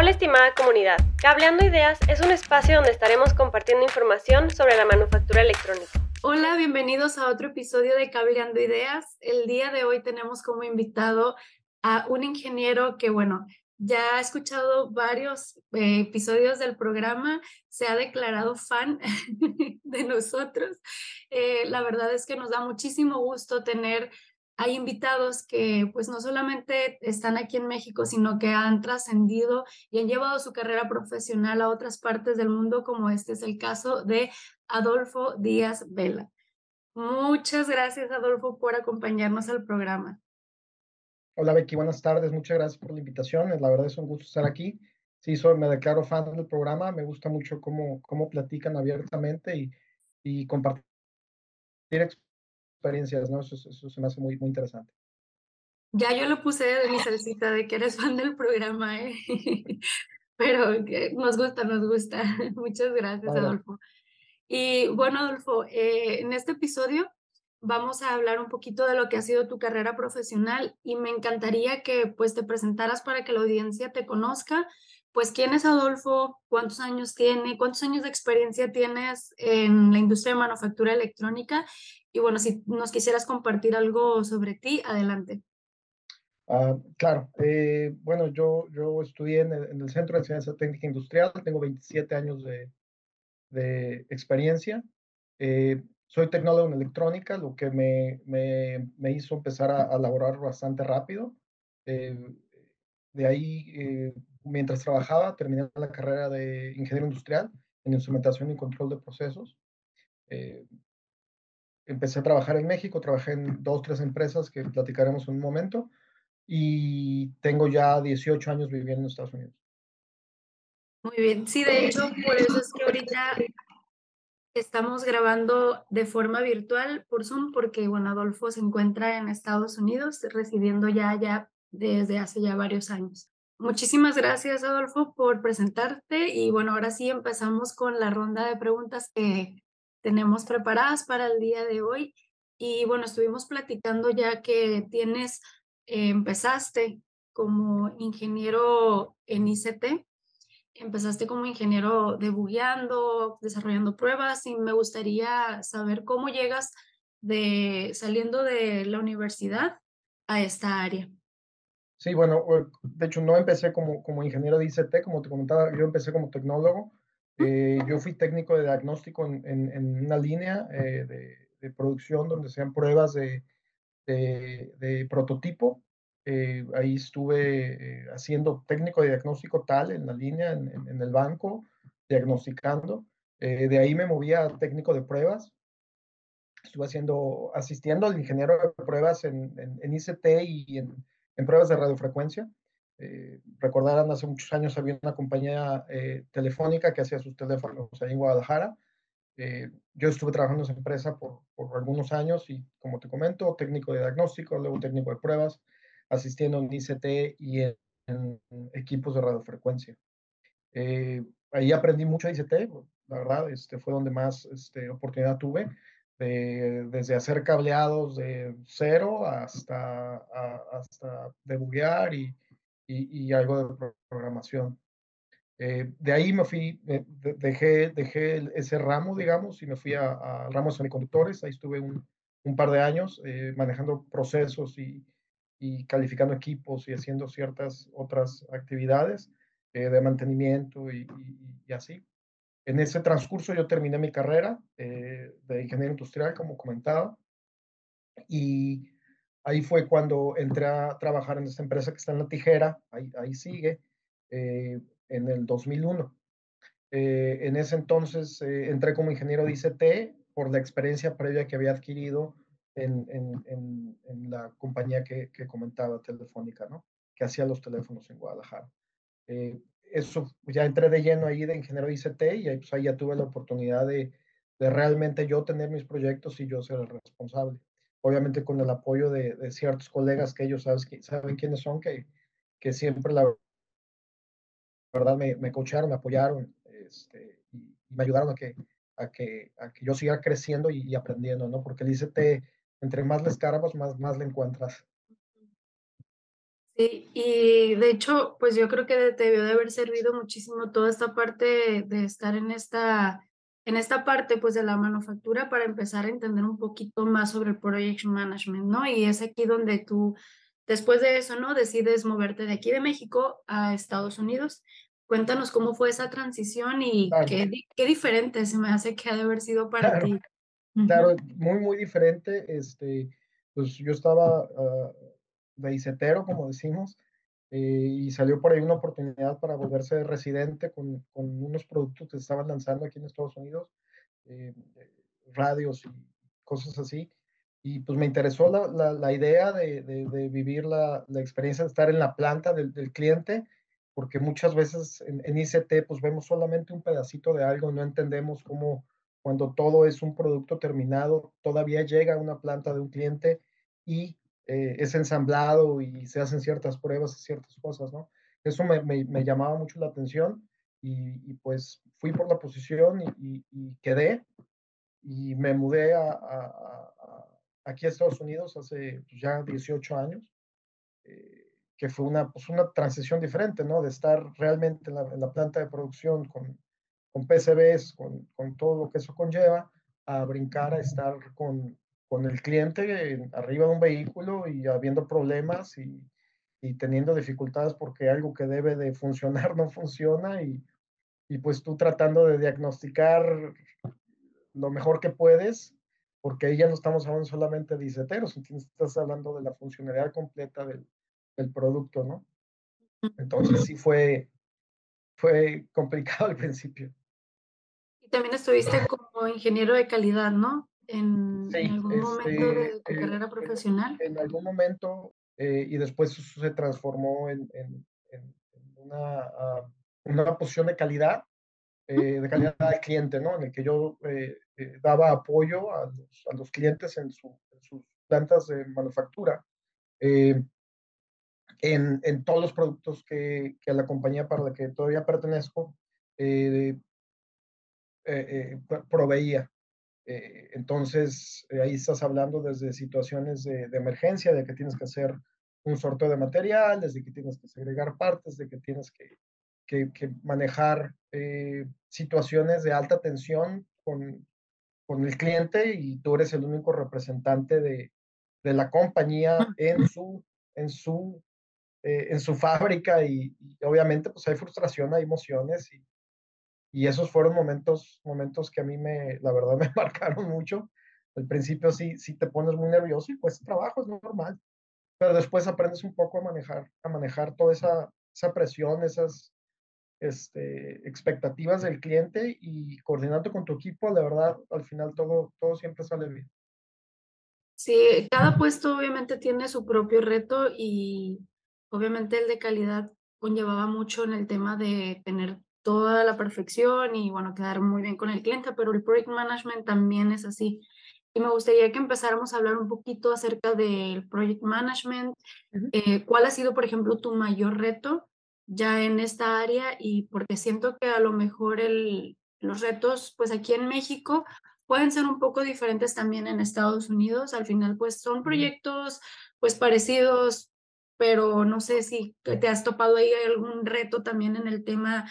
Hola estimada comunidad, Cableando Ideas es un espacio donde estaremos compartiendo información sobre la manufactura electrónica. Hola, bienvenidos a otro episodio de Cableando Ideas. El día de hoy tenemos como invitado a un ingeniero que, bueno, ya ha escuchado varios eh, episodios del programa, se ha declarado fan de nosotros. Eh, la verdad es que nos da muchísimo gusto tener hay invitados que pues no solamente están aquí en México, sino que han trascendido y han llevado su carrera profesional a otras partes del mundo, como este es el caso de Adolfo Díaz Vela. Muchas gracias, Adolfo, por acompañarnos al programa. Hola, Becky, buenas tardes. Muchas gracias por la invitación. La verdad es un gusto estar aquí. Sí, soy, me declaro fan del programa. Me gusta mucho cómo, cómo platican abiertamente y, y compartir experiencias, ¿no? Eso, eso, se me hace muy, muy interesante. Ya yo lo puse de mi salsita de que eres fan del programa, ¿eh? Pero nos gusta, nos gusta. Muchas gracias, Adolfo. Y bueno, Adolfo, eh, en este episodio vamos a hablar un poquito de lo que ha sido tu carrera profesional y me encantaría que pues te presentaras para que la audiencia te conozca. Pues, ¿quién es Adolfo? ¿Cuántos años tiene? ¿Cuántos años de experiencia tienes en la industria de manufactura electrónica? Y bueno, si nos quisieras compartir algo sobre ti, adelante. Ah, claro, eh, bueno, yo, yo estudié en el, Centro de Ciencia Técnica Industrial, tengo 27 años de, de experiencia. Eh, soy tecnólogo en electrónica, lo que me, me, me hizo empezar a, a, laborar bastante rápido. Eh, de ahí, mientras trabajaba, terminé la carrera de ingeniero industrial en instrumentación y control de procesos empecé a trabajar en México, trabajé en dos, tres empresas que platicaremos en un momento y tengo ya 18 años viviendo en Estados Unidos. Muy bien, sí, de hecho, por eso es que ahorita estamos grabando de forma virtual por Zoom, porque, bueno, Adolfo se encuentra en Estados Unidos, residiendo ya ya desde hace ya varios años. Muchísimas gracias, Adolfo, por presentarte y, bueno, ahora sí empezamos con la ronda de preguntas que tenemos preparadas para el día de hoy. Y bueno, estuvimos platicando ya que tienes, eh, empezaste como ingeniero en ICT, empezaste como ingeniero debugueando, desarrollando pruebas y me gustaría saber cómo llegas de saliendo de la universidad a esta área. Sí, bueno, de hecho no empecé como, como ingeniero de ICT, como te comentaba, yo empecé como tecnólogo eh, yo fui técnico de diagnóstico en, en, una línea eh, de, de, producción donde se hacían pruebas de, de, prototipo. Eh, ahí estuve haciendo técnico de diagnóstico tal en la línea, en, en el banco, diagnosticando. de ahí me movía a técnico de pruebas. Estuve haciendo, asistiendo al ingeniero de pruebas en, en ICT y en, pruebas de radiofrecuencia. Eh, recordarán, hace muchos años había una compañía eh, telefónica que hacía sus teléfonos ahí en Guadalajara. Eh, yo estuve trabajando en esa empresa por, por, algunos años y, como te comento, técnico de diagnóstico, luego técnico de pruebas, asistiendo en ICT y en, equipos de radiofrecuencia. ahí aprendí mucho de ICT, la verdad, este, fue donde más este, oportunidad tuve, de, desde hacer cableados de cero hasta, hasta debuguear y, y, algo de programación. Eh, de ahí me fui, dejé, dejé ese ramo, digamos, y me fui a, a ramos semiconductores. Ahí estuve un, un par de años eh, manejando procesos y, y, calificando equipos y haciendo ciertas otras actividades eh, de mantenimiento y, y, así. En ese transcurso yo terminé mi carrera de ingeniero industrial, como comentaba, y Ahí fue cuando entré a trabajar en esta empresa que está en la tijera, ahí, ahí sigue, eh, en el 2001. Eh, en ese entonces eh, entré como ingeniero de ICT por la experiencia previa que había adquirido en, la compañía que, comentaba, Telefónica, ¿no? que hacía los teléfonos en Guadalajara. eso, ya entré de lleno ahí de ingeniero de ICT y pues, ahí ya tuve la oportunidad de realmente yo tener mis proyectos y yo ser el responsable obviamente con el apoyo de, ciertos colegas que ellos saben, saben quiénes son, que, que siempre la verdad me, me coacharon, me apoyaron este, y, me ayudaron a que, a que, a que yo siga creciendo y, aprendiendo, ¿no? Porque el ICT, entre más le escarbas, más, más le encuentras. Sí, y de hecho, pues yo creo que te debió de haber servido muchísimo toda esta parte de estar en esta, en esta parte pues de la manufactura para empezar a entender un poquito más sobre el project management, ¿no? Y es aquí donde tú, después de eso, ¿no? Decides moverte de aquí de México a Estados Unidos. Cuéntanos cómo fue esa transición y qué, qué diferente se me hace que ha de haber sido para ti. Claro, muy, muy diferente. Este, pues yo estaba uh, de ICETero, como decimos, y salió por ahí una oportunidad para volverse residente con, con, unos productos que estaban lanzando aquí en Estados Unidos, eh, radios y cosas así. Y pues me interesó la, la, idea de, de, vivir la, la, experiencia de estar en la planta del, del cliente, porque muchas veces en, en, ICT pues vemos solamente un pedacito de algo, no entendemos cómo cuando todo es un producto terminado, todavía llega a una planta de un cliente y eh, es ensamblado y se hacen ciertas pruebas y ciertas cosas, ¿no? Eso me, me, llamaba mucho la atención y, y, pues fui por la posición y, quedé y me mudé a, aquí a Estados Unidos hace pues, ya 18 años, eh, que fue una, pues una transición diferente, ¿no? De estar realmente en la, en la planta de producción con, con PCBs, con, con, todo lo que eso conlleva, a brincar a estar con, con el cliente arriba de un vehículo y habiendo problemas y, y, teniendo dificultades porque algo que debe de funcionar no funciona y, y pues tú tratando de diagnosticar lo mejor que puedes, porque ahí ya no estamos hablando solamente de iceteros, estás hablando de la funcionalidad completa del, del producto, ¿no? Entonces sí fue, fue complicado al principio. Y también estuviste como ingeniero de calidad, ¿no? En, sí, en algún este, momento de tu eh, carrera profesional. En, algún momento, eh, y después eso se transformó en, en, en una, uh, una posición de calidad, eh, de calidad de cliente, ¿no? En el que yo eh, eh, daba apoyo a los, a los clientes en, su, en, sus plantas de manufactura. En, en, todos los productos que, que, la compañía para la que todavía pertenezco proveía. Eh, entonces, eh, ahí estás hablando desde situaciones de, de, emergencia, de que tienes que hacer un sorteo de materiales, de que tienes que segregar partes, de que tienes que, que, que manejar eh, situaciones de alta tensión con, con, el cliente y tú eres el único representante de, de la compañía en su, en su, eh, en su fábrica y, y, obviamente pues hay frustración, hay emociones y, y esos fueron momentos, momentos que a mí me, la verdad, me marcaron mucho. Al principio sí, sí te pones muy nervioso y pues trabajo es normal, pero después aprendes un poco a manejar, a manejar toda esa, esa presión, esas este, expectativas del cliente y coordinando con tu equipo, la verdad, al final todo, todo siempre sale bien. Sí, cada puesto obviamente tiene su propio reto y obviamente el de calidad conllevaba mucho en el tema de tener toda la perfección y bueno, quedar muy bien con el cliente, pero el project management también es así. Y me gustaría que empezáramos a hablar un poquito acerca del project management. Uh -huh. eh, ¿Cuál ha sido, por ejemplo, tu mayor reto ya en esta área? Y porque siento que a lo mejor el, los retos, pues aquí en México, pueden ser un poco diferentes también en Estados Unidos. Al final, pues son proyectos pues parecidos, pero no sé si te has topado ahí algún reto también en el tema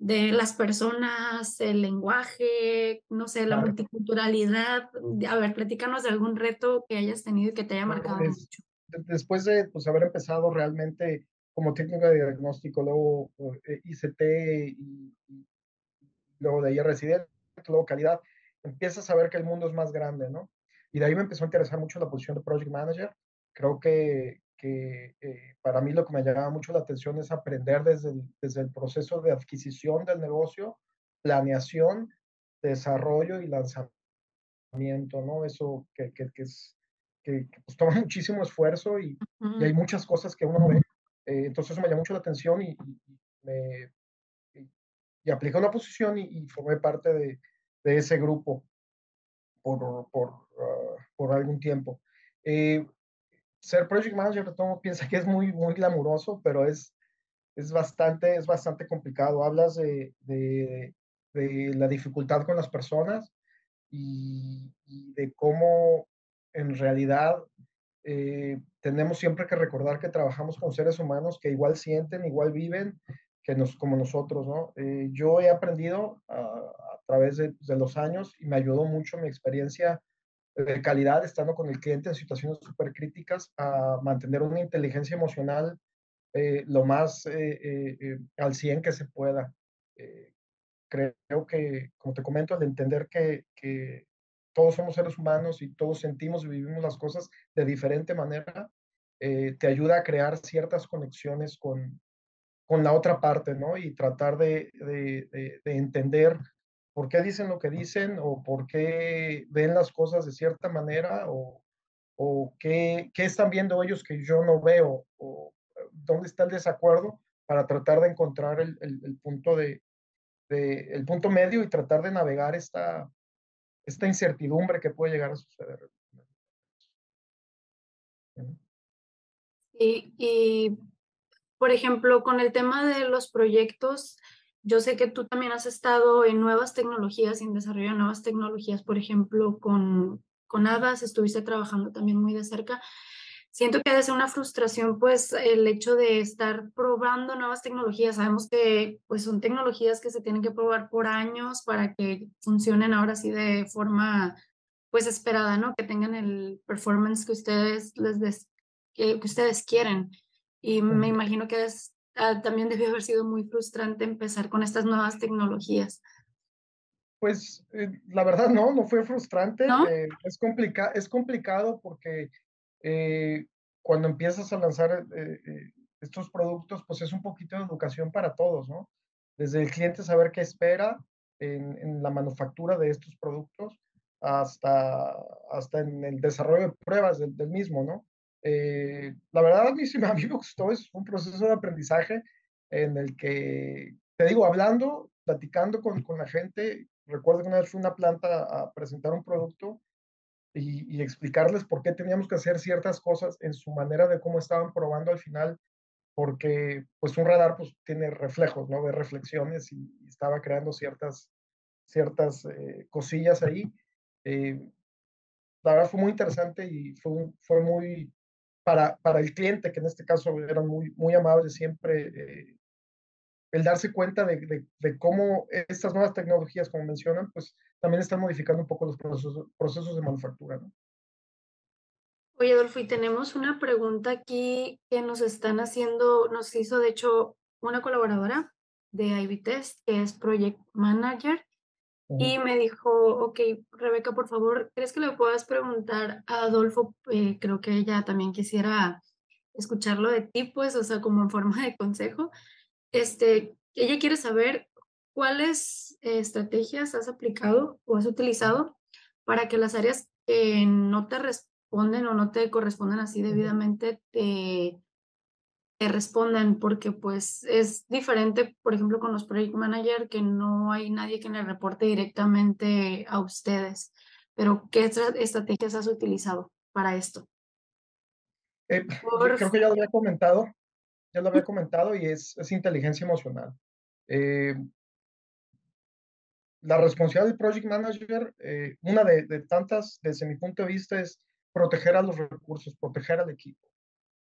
de las personas, el lenguaje, no sé, la claro. multiculturalidad. A ver, platícanos de algún reto que hayas tenido y que te haya marcado mucho. Después de pues, haber empezado realmente como técnica de diagnóstico, luego eh, ICT y, y, luego de ahí residente, luego calidad, empiezas a ver que el mundo es más grande, ¿no? Y de ahí me empezó a interesar mucho la posición de Project Manager. Creo que, que eh, para mí lo que me llamaba mucho la atención es aprender desde el, desde el proceso de adquisición del negocio, planeación, desarrollo y lanzamiento, ¿no? Eso que, que, que es, que, que pues, toma muchísimo esfuerzo y, uh -huh. y, hay muchas cosas que uno no ve. Eh, entonces eso me llamó mucho la atención y, y me, y, apliqué una posición y, formé parte de, de, ese grupo por, por, uh, por algún tiempo. Eh, ser project manager, todo piensa que es muy, muy glamuroso, pero es, es, bastante, es bastante complicado. Hablas de, de, de la dificultad con las personas y, y, de cómo en realidad eh, tenemos siempre que recordar que trabajamos con seres humanos que igual sienten, igual viven que nos, como nosotros, ¿no? Eh, yo he aprendido a, a través de, de, los años y me ayudó mucho mi experiencia de calidad estando con el cliente en situaciones súper críticas a mantener una inteligencia emocional eh, lo más eh, eh, al 100 que se pueda. creo que, como te comento, al entender que, que, todos somos seres humanos y todos sentimos y vivimos las cosas de diferente manera, te ayuda a crear ciertas conexiones con, con la otra parte, ¿no? Y tratar de, de, de, de entender por qué dicen lo que dicen o por qué ven las cosas de cierta manera o, o qué, qué, están viendo ellos que yo no veo o dónde está el desacuerdo para tratar de encontrar el, el, el punto de, de, el punto medio y tratar de navegar esta, esta incertidumbre que puede llegar a suceder. Y, y, por ejemplo, con el tema de los proyectos, yo sé que tú también has estado en nuevas tecnologías, en desarrollo de nuevas tecnologías, por ejemplo, con, con Adas, estuviste trabajando también muy de cerca. Siento que debe ser una frustración, pues, el hecho de estar probando nuevas tecnologías. Sabemos que, pues, son tecnologías que se tienen que probar por años para que funcionen ahora sí de forma, pues, esperada, ¿no? Que tengan el performance que ustedes les des, que, que ustedes quieren. Y me imagino que es ah, también debió haber sido muy frustrante empezar con estas nuevas tecnologías. Pues eh, la verdad no, no fue frustrante. ¿No? Eh, es, complica es complicado porque eh, cuando empiezas a lanzar estos productos, pues es un poquito de educación para todos, ¿no? Desde el cliente saber qué espera en, en la manufactura de estos productos hasta, hasta en el desarrollo de pruebas del, del mismo, ¿no? Eh, la verdad, a mí, sí, a mí me gustó, es un proceso de aprendizaje en el que, te digo, hablando, platicando con, con la gente, recuerdo que una vez fui a una planta a presentar un producto y, y, explicarles por qué teníamos que hacer ciertas cosas en su manera de cómo estaban probando al final, porque pues un radar pues tiene reflejos, ¿no? Ve reflexiones y, y estaba creando ciertas, ciertas eh, cosillas ahí. Eh, la verdad fue muy interesante y fue, fue muy, para, para el cliente, que en este caso eran muy, muy amables siempre, eh, el darse cuenta de, de, cómo estas nuevas tecnologías, como mencionan, pues también están modificando un poco los procesos, procesos de manufactura. ¿no? Oye, Adolfo, y tenemos una pregunta aquí que nos están haciendo, nos hizo de hecho una colaboradora de IB Test, que es Project Manager, y me dijo, ok, Rebeca, por favor, ¿crees que le puedas preguntar a Adolfo? Eh, creo que ella también quisiera escucharlo de ti, pues, o sea, como en forma de consejo. Este, ella quiere saber cuáles eh, estrategias has aplicado o has utilizado para que las áreas que no te responden o no te corresponden así debidamente te, te respondan, porque pues es diferente, por ejemplo, con los project manager, que no hay nadie que le reporte directamente a ustedes. Pero, ¿qué estrategias has utilizado para esto? Eh, por... Creo que ya lo había comentado, ya lo había comentado y es, es inteligencia emocional. Eh, la responsabilidad del project manager, eh, una de, de tantas, desde mi punto de vista, es proteger a los recursos, proteger al equipo.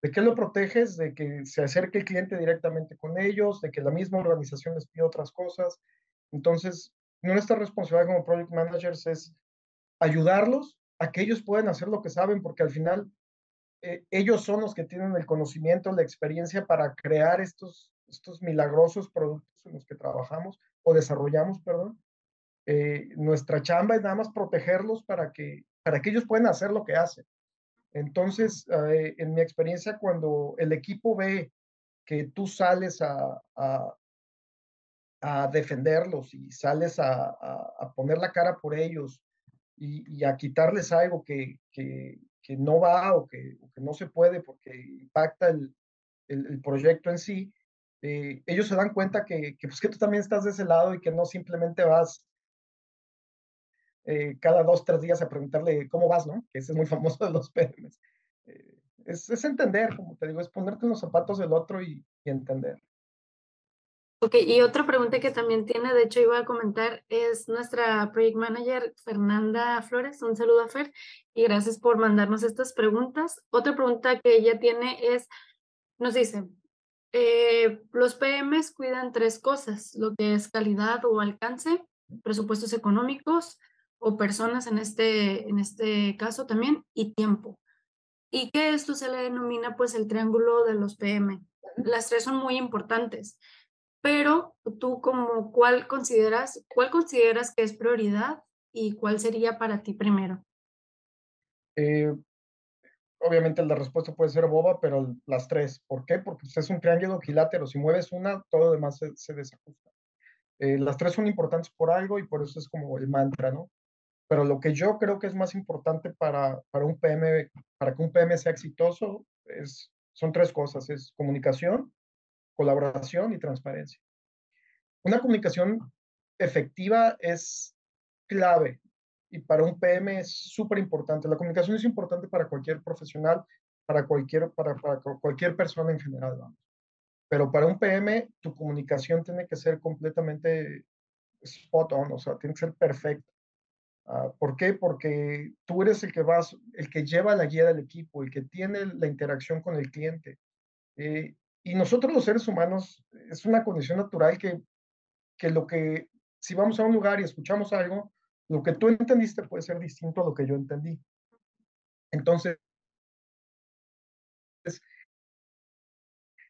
¿De qué lo proteges? De que se acerque el cliente directamente con ellos, de que la misma organización les pida otras cosas. Entonces, nuestra responsabilidad como project managers es ayudarlos a que ellos puedan hacer lo que saben, porque al final eh, ellos son los que tienen el conocimiento, la experiencia para crear estos, estos milagrosos productos en los que trabajamos o desarrollamos, perdón. Eh, nuestra chamba es nada más protegerlos para que, para que ellos puedan hacer lo que hacen. Entonces, eh, en mi experiencia, cuando el equipo ve que tú sales a, defenderlos y sales a, poner la cara por ellos y, a quitarles algo que, no va o que, no se puede porque impacta el proyecto en sí, eh, ellos se dan cuenta que, que, pues, que tú también estás de ese lado y que no simplemente vas eh, cada dos, tres días a preguntarle cómo vas, ¿no? Que ese es muy famoso de los PMs. Eh, es, es, entender, como te digo, es ponerte en los zapatos del otro y, y entender. Ok, y otra pregunta que también tiene, de hecho iba a comentar, es nuestra Project Manager Fernanda Flores. Un saludo a Fer y gracias por mandarnos estas preguntas. Otra pregunta que ella tiene es, nos dice, eh, los PMs cuidan tres cosas, lo que es calidad o alcance, presupuestos económicos o personas en este, en este caso también, y tiempo. Y que esto se le denomina pues el triángulo de los PM. Las tres son muy importantes pero tú como cuál consideras, cuál consideras que es prioridad y cuál sería para ti primero? Eh, obviamente la respuesta puede ser boba, pero las tres. ¿Por qué? Porque pues, es un triángulo equilátero. Si mueves una, todo lo demás se, desajusta. Eh, las tres son importantes por algo y por eso es como el mantra, ¿no? Pero lo que yo creo que es más importante para, para un PM, para que un PM sea exitoso, es, son tres cosas. Es comunicación, colaboración y transparencia. Una comunicación efectiva es clave y para un PM es súper importante. La comunicación es importante para cualquier profesional, para cualquier, para, para cualquier persona en general. Pero para un PM, tu comunicación tiene que ser completamente spot on, o sea, tiene que ser perfecta. Uh, ¿Por qué? Porque tú eres el que vas, el que lleva la guía del equipo, el que tiene la interacción con el cliente. Eh, y nosotros los seres humanos, es una condición natural que, que lo que, si vamos a un lugar y escuchamos algo, lo que tú entendiste puede ser distinto a lo que yo entendí. Entonces,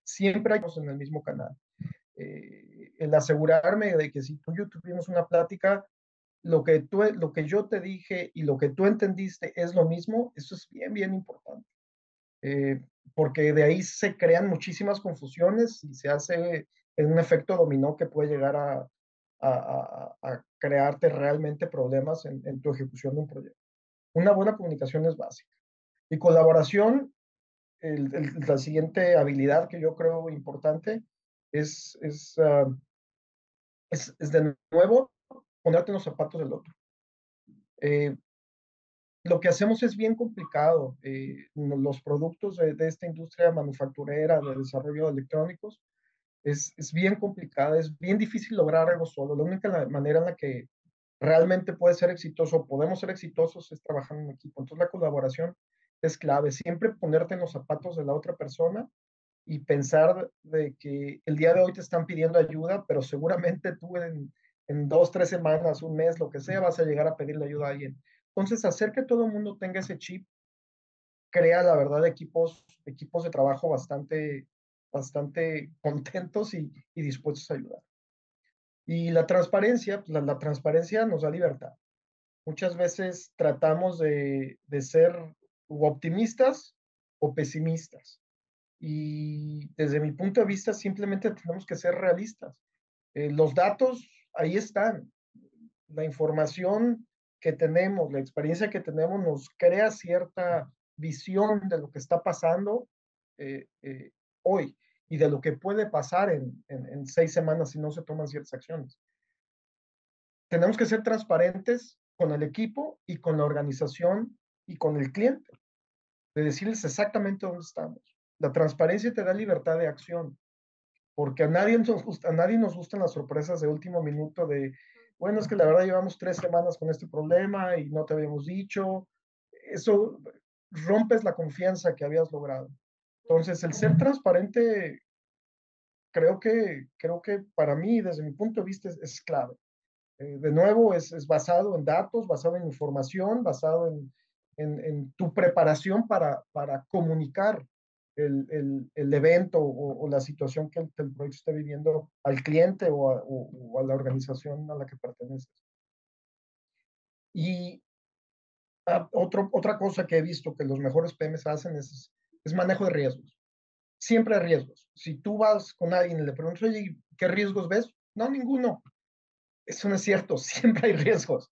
siempre hay en el mismo canal. Eh, el asegurarme de que si tú y yo tuvimos una plática, lo que, tú, lo que yo te dije y lo que tú entendiste es lo mismo, eso es bien, bien importante. Eh, porque de ahí se crean muchísimas confusiones y se hace un efecto dominó que puede llegar a, a, crearte realmente problemas en, en, tu ejecución de un proyecto. Una buena comunicación es básica. Y colaboración, el, la siguiente habilidad que yo creo importante es, es, uh, es, es, de nuevo ponerte en los zapatos del otro. Eh, lo que hacemos es bien complicado. Eh, los productos de, esta industria manufacturera de desarrollo de electrónicos es, es bien complicada, es bien difícil lograr algo solo. La única manera en la que realmente puede ser exitoso, podemos ser exitosos, es trabajando en equipo. Entonces la colaboración es clave. Siempre ponerte en los zapatos de la otra persona y pensar de que el día de hoy te están pidiendo ayuda, pero seguramente tú en, en dos, tres semanas, un mes, lo que sea, vas a llegar a pedirle ayuda a alguien. Entonces, hacer que todo el mundo tenga ese chip crea, la verdad, equipos, equipos de trabajo bastante, bastante contentos y, y dispuestos a ayudar. Y la transparencia, pues la, la, transparencia nos da libertad. Muchas veces tratamos de, de ser optimistas o pesimistas. Y desde mi punto de vista, simplemente tenemos que ser realistas. Eh, los datos ahí están. La información que tenemos, la experiencia que tenemos nos crea cierta visión de lo que está pasando eh, eh, hoy y de lo que puede pasar en, en, seis semanas si no se toman ciertas acciones. Tenemos que ser transparentes con el equipo y con la organización y con el cliente, de decirles exactamente dónde estamos. La transparencia te da libertad de acción, porque a nadie nos gusta, a nadie nos gustan las sorpresas de último minuto de, bueno, es que la verdad llevamos tres semanas con este problema y no te habíamos dicho. Eso rompes la confianza que habías logrado. Entonces, el ser transparente, creo que, creo que para mí, desde mi punto de vista, es, clave. Eh, de nuevo, es, es, basado en datos, basado en información, basado en, en, en tu preparación para, para comunicar el, el, el evento o, o, la situación que el, el, proyecto esté viviendo al cliente o a, o, o a, la organización a la que perteneces. Y ah, otro, otra cosa que he visto que los mejores PMs hacen es, es manejo de riesgos. Siempre hay riesgos. Si tú vas con alguien y le preguntas, oye, ¿qué riesgos ves? No, ninguno. Eso no es cierto, siempre hay riesgos.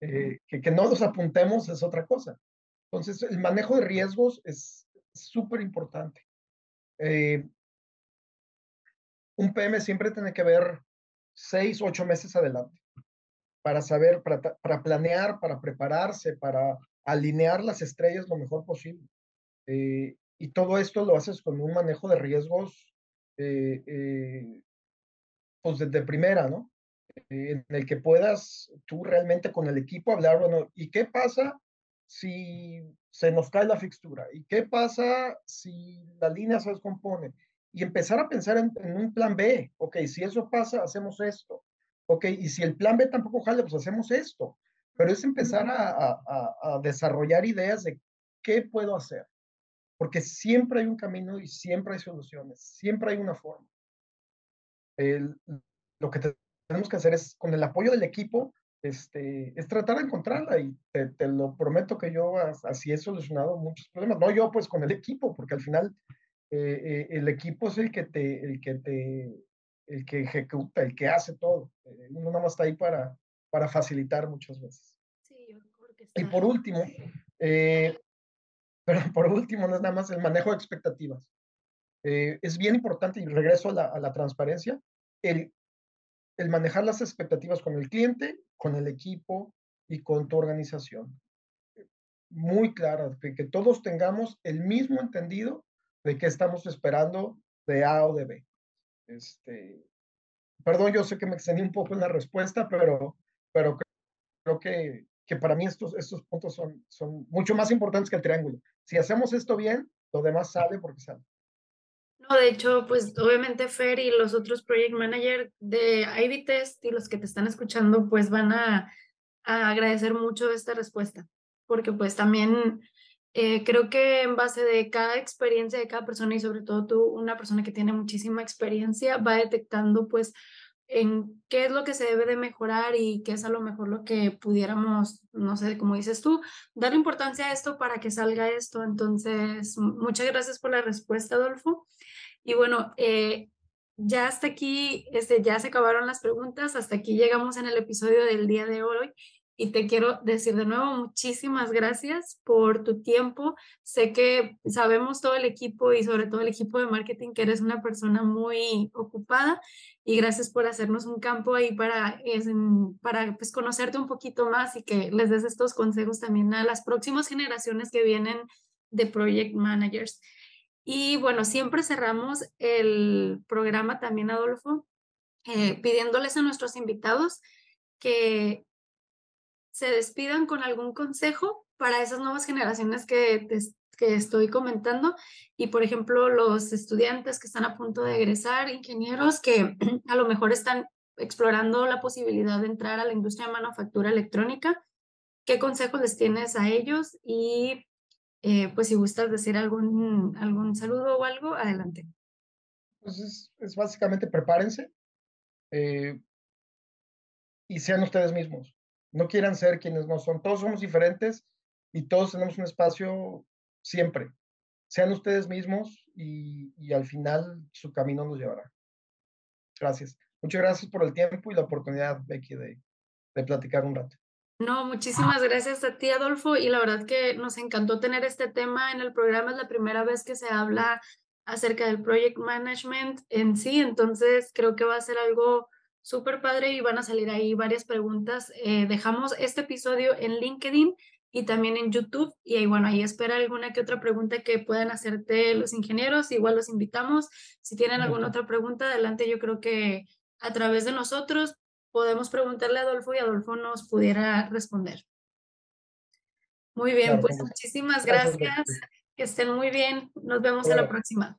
Eh, que, que no los apuntemos es otra cosa. Entonces, el manejo de riesgos es, súper importante. Eh, un PM siempre tiene que ver seis, ocho meses adelante para saber, para, para planear, para prepararse, para alinear las estrellas lo mejor posible. Eh, y todo esto lo haces con un manejo de riesgos eh, pues desde primera, ¿no? en el que puedas tú realmente con el equipo hablar, bueno, ¿y qué pasa si se nos cae la fixtura? ¿Y qué pasa si la línea se descompone? Y empezar a pensar en, un plan B. Ok, si eso pasa, hacemos esto. Ok, y si el plan B tampoco jale, pues hacemos esto. Pero es empezar a, a desarrollar ideas de qué puedo hacer. Porque siempre hay un camino y siempre hay soluciones, siempre hay una forma. El, lo que te tenemos que hacer es, con el apoyo del equipo, este, es tratar de encontrarla y te, lo prometo que yo así he solucionado muchos problemas. No yo, pues con el equipo, porque al final eh, eh, el equipo es el que te, el que te, el que ejecuta, el que hace todo. Eh, uno nada más está ahí para, para facilitar muchas veces. Sí, yo creo que Y por último, pero por último, no es nada más el manejo de expectativas. es bien importante, y regreso a la, a la transparencia, el el manejar las expectativas con el cliente, con el equipo y con tu organización. Muy clara, que, que todos tengamos el mismo entendido de qué estamos esperando de A o de B. Este, perdón, yo sé que me extendí un poco en la respuesta, pero, pero creo que, que para mí estos, estos puntos son, son mucho más importantes que el triángulo. Si hacemos esto bien, lo demás sale porque sale. No, de hecho, pues obviamente Fer y los otros project manager de Ivy Test y los que te están escuchando, pues van a, agradecer mucho esta respuesta, porque pues también eh, creo que en base de cada experiencia de cada persona y sobre todo tú, una persona que tiene muchísima experiencia, va detectando pues en qué es lo que se debe de mejorar y qué es a lo mejor lo que pudiéramos, no sé, como dices tú, dar importancia a esto para que salga esto. Entonces, muchas gracias por la respuesta, Adolfo. Y bueno, eh, ya hasta aquí, este, ya se acabaron las preguntas, hasta aquí llegamos en el episodio del día de hoy y te quiero decir de nuevo muchísimas gracias por tu tiempo. Sé que sabemos todo el equipo y sobre todo el equipo de marketing que eres una persona muy ocupada y gracias por hacernos un campo ahí para, para pues, conocerte un poquito más y que les des estos consejos también a las próximas generaciones que vienen de project managers. Y bueno, siempre cerramos el programa también, Adolfo, eh, pidiéndoles a nuestros invitados que se despidan con algún consejo para esas nuevas generaciones que, que estoy comentando y, por ejemplo, los estudiantes que están a punto de egresar, ingenieros que a lo mejor están explorando la posibilidad de entrar a la industria de manufactura electrónica. ¿Qué consejos les tienes a ellos? Y eh, pues si gustas decir algún, algún saludo o algo, adelante. Pues es, básicamente prepárense eh, y sean ustedes mismos no quieran ser quienes no son. Todos somos diferentes y todos tenemos un espacio siempre. Sean ustedes mismos y, al final su camino nos llevará. Gracias. Muchas gracias por el tiempo y la oportunidad, Becky, de, de platicar un rato. No, muchísimas gracias a ti, Adolfo. Y la verdad que nos encantó tener este tema en el programa. Es la primera vez que se habla acerca del project management en sí. Entonces, creo que va a ser algo súper padre y van a salir ahí varias preguntas. Eh, dejamos este episodio en LinkedIn y también en YouTube y ahí, bueno, ahí espera alguna que otra pregunta que puedan hacerte los ingenieros, igual los invitamos. Si tienen alguna otra pregunta, adelante, yo creo que a través de nosotros podemos preguntarle a Adolfo y Adolfo nos pudiera responder. Muy bien, pues muchísimas gracias. Que estén muy bien. Nos vemos a la próxima.